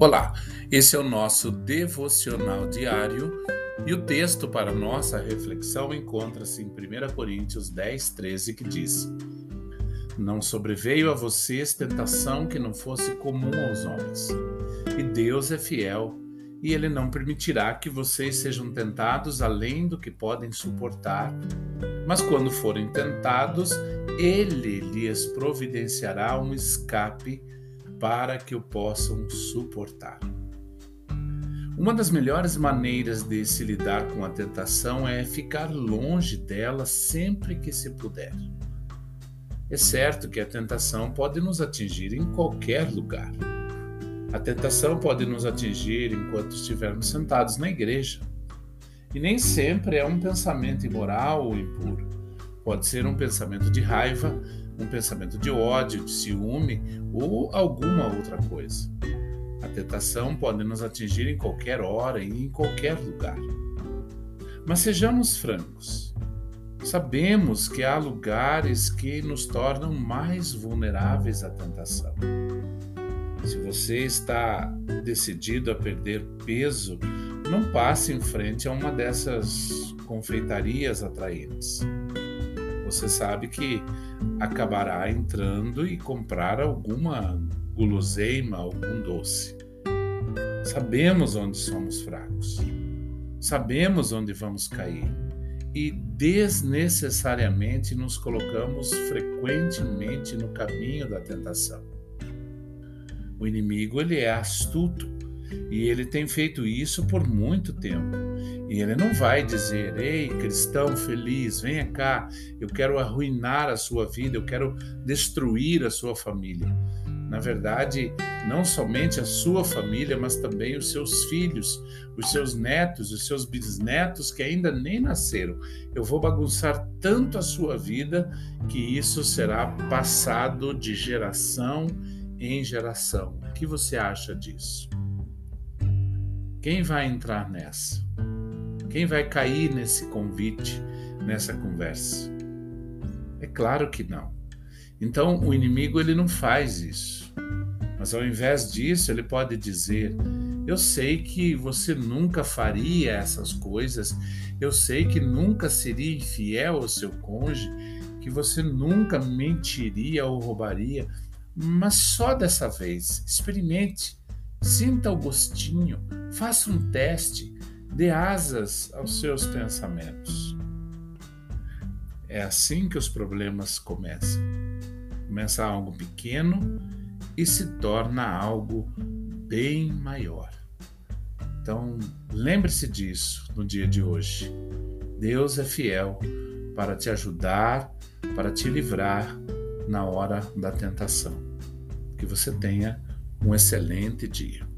Olá, esse é o nosso devocional diário e o texto para nossa reflexão encontra-se em 1 Coríntios 10, 13, que diz: Não sobreveio a vocês tentação que não fosse comum aos homens, e Deus é fiel, e Ele não permitirá que vocês sejam tentados além do que podem suportar, mas quando forem tentados, Ele lhes providenciará um escape para que o possam suportar. Uma das melhores maneiras de se lidar com a tentação é ficar longe dela sempre que se puder. É certo que a tentação pode nos atingir em qualquer lugar. A tentação pode nos atingir enquanto estivermos sentados na igreja. E nem sempre é um pensamento imoral ou impuro. Pode ser um pensamento de raiva, um pensamento de ódio, de ciúme ou alguma outra coisa. A tentação pode nos atingir em qualquer hora e em qualquer lugar. Mas sejamos francos. Sabemos que há lugares que nos tornam mais vulneráveis à tentação. Se você está decidido a perder peso, não passe em frente a uma dessas confeitarias atraentes você sabe que acabará entrando e comprar alguma guloseima, algum doce. Sabemos onde somos fracos. Sabemos onde vamos cair e desnecessariamente nos colocamos frequentemente no caminho da tentação. O inimigo ele é astuto e ele tem feito isso por muito tempo. E ele não vai dizer: Ei, cristão feliz, venha cá, eu quero arruinar a sua vida, eu quero destruir a sua família. Na verdade, não somente a sua família, mas também os seus filhos, os seus netos, os seus bisnetos que ainda nem nasceram. Eu vou bagunçar tanto a sua vida que isso será passado de geração em geração. O que você acha disso? Quem vai entrar nessa? Quem vai cair nesse convite, nessa conversa? É claro que não. Então, o inimigo ele não faz isso. Mas ao invés disso, ele pode dizer: Eu sei que você nunca faria essas coisas, eu sei que nunca seria infiel ao seu cônjuge, que você nunca mentiria ou roubaria, mas só dessa vez, experimente. Sinta o gostinho, faça um teste, dê asas aos seus pensamentos. É assim que os problemas começam. Começa algo pequeno e se torna algo bem maior. Então, lembre-se disso no dia de hoje. Deus é fiel para te ajudar, para te livrar na hora da tentação. Que você tenha um excelente dia.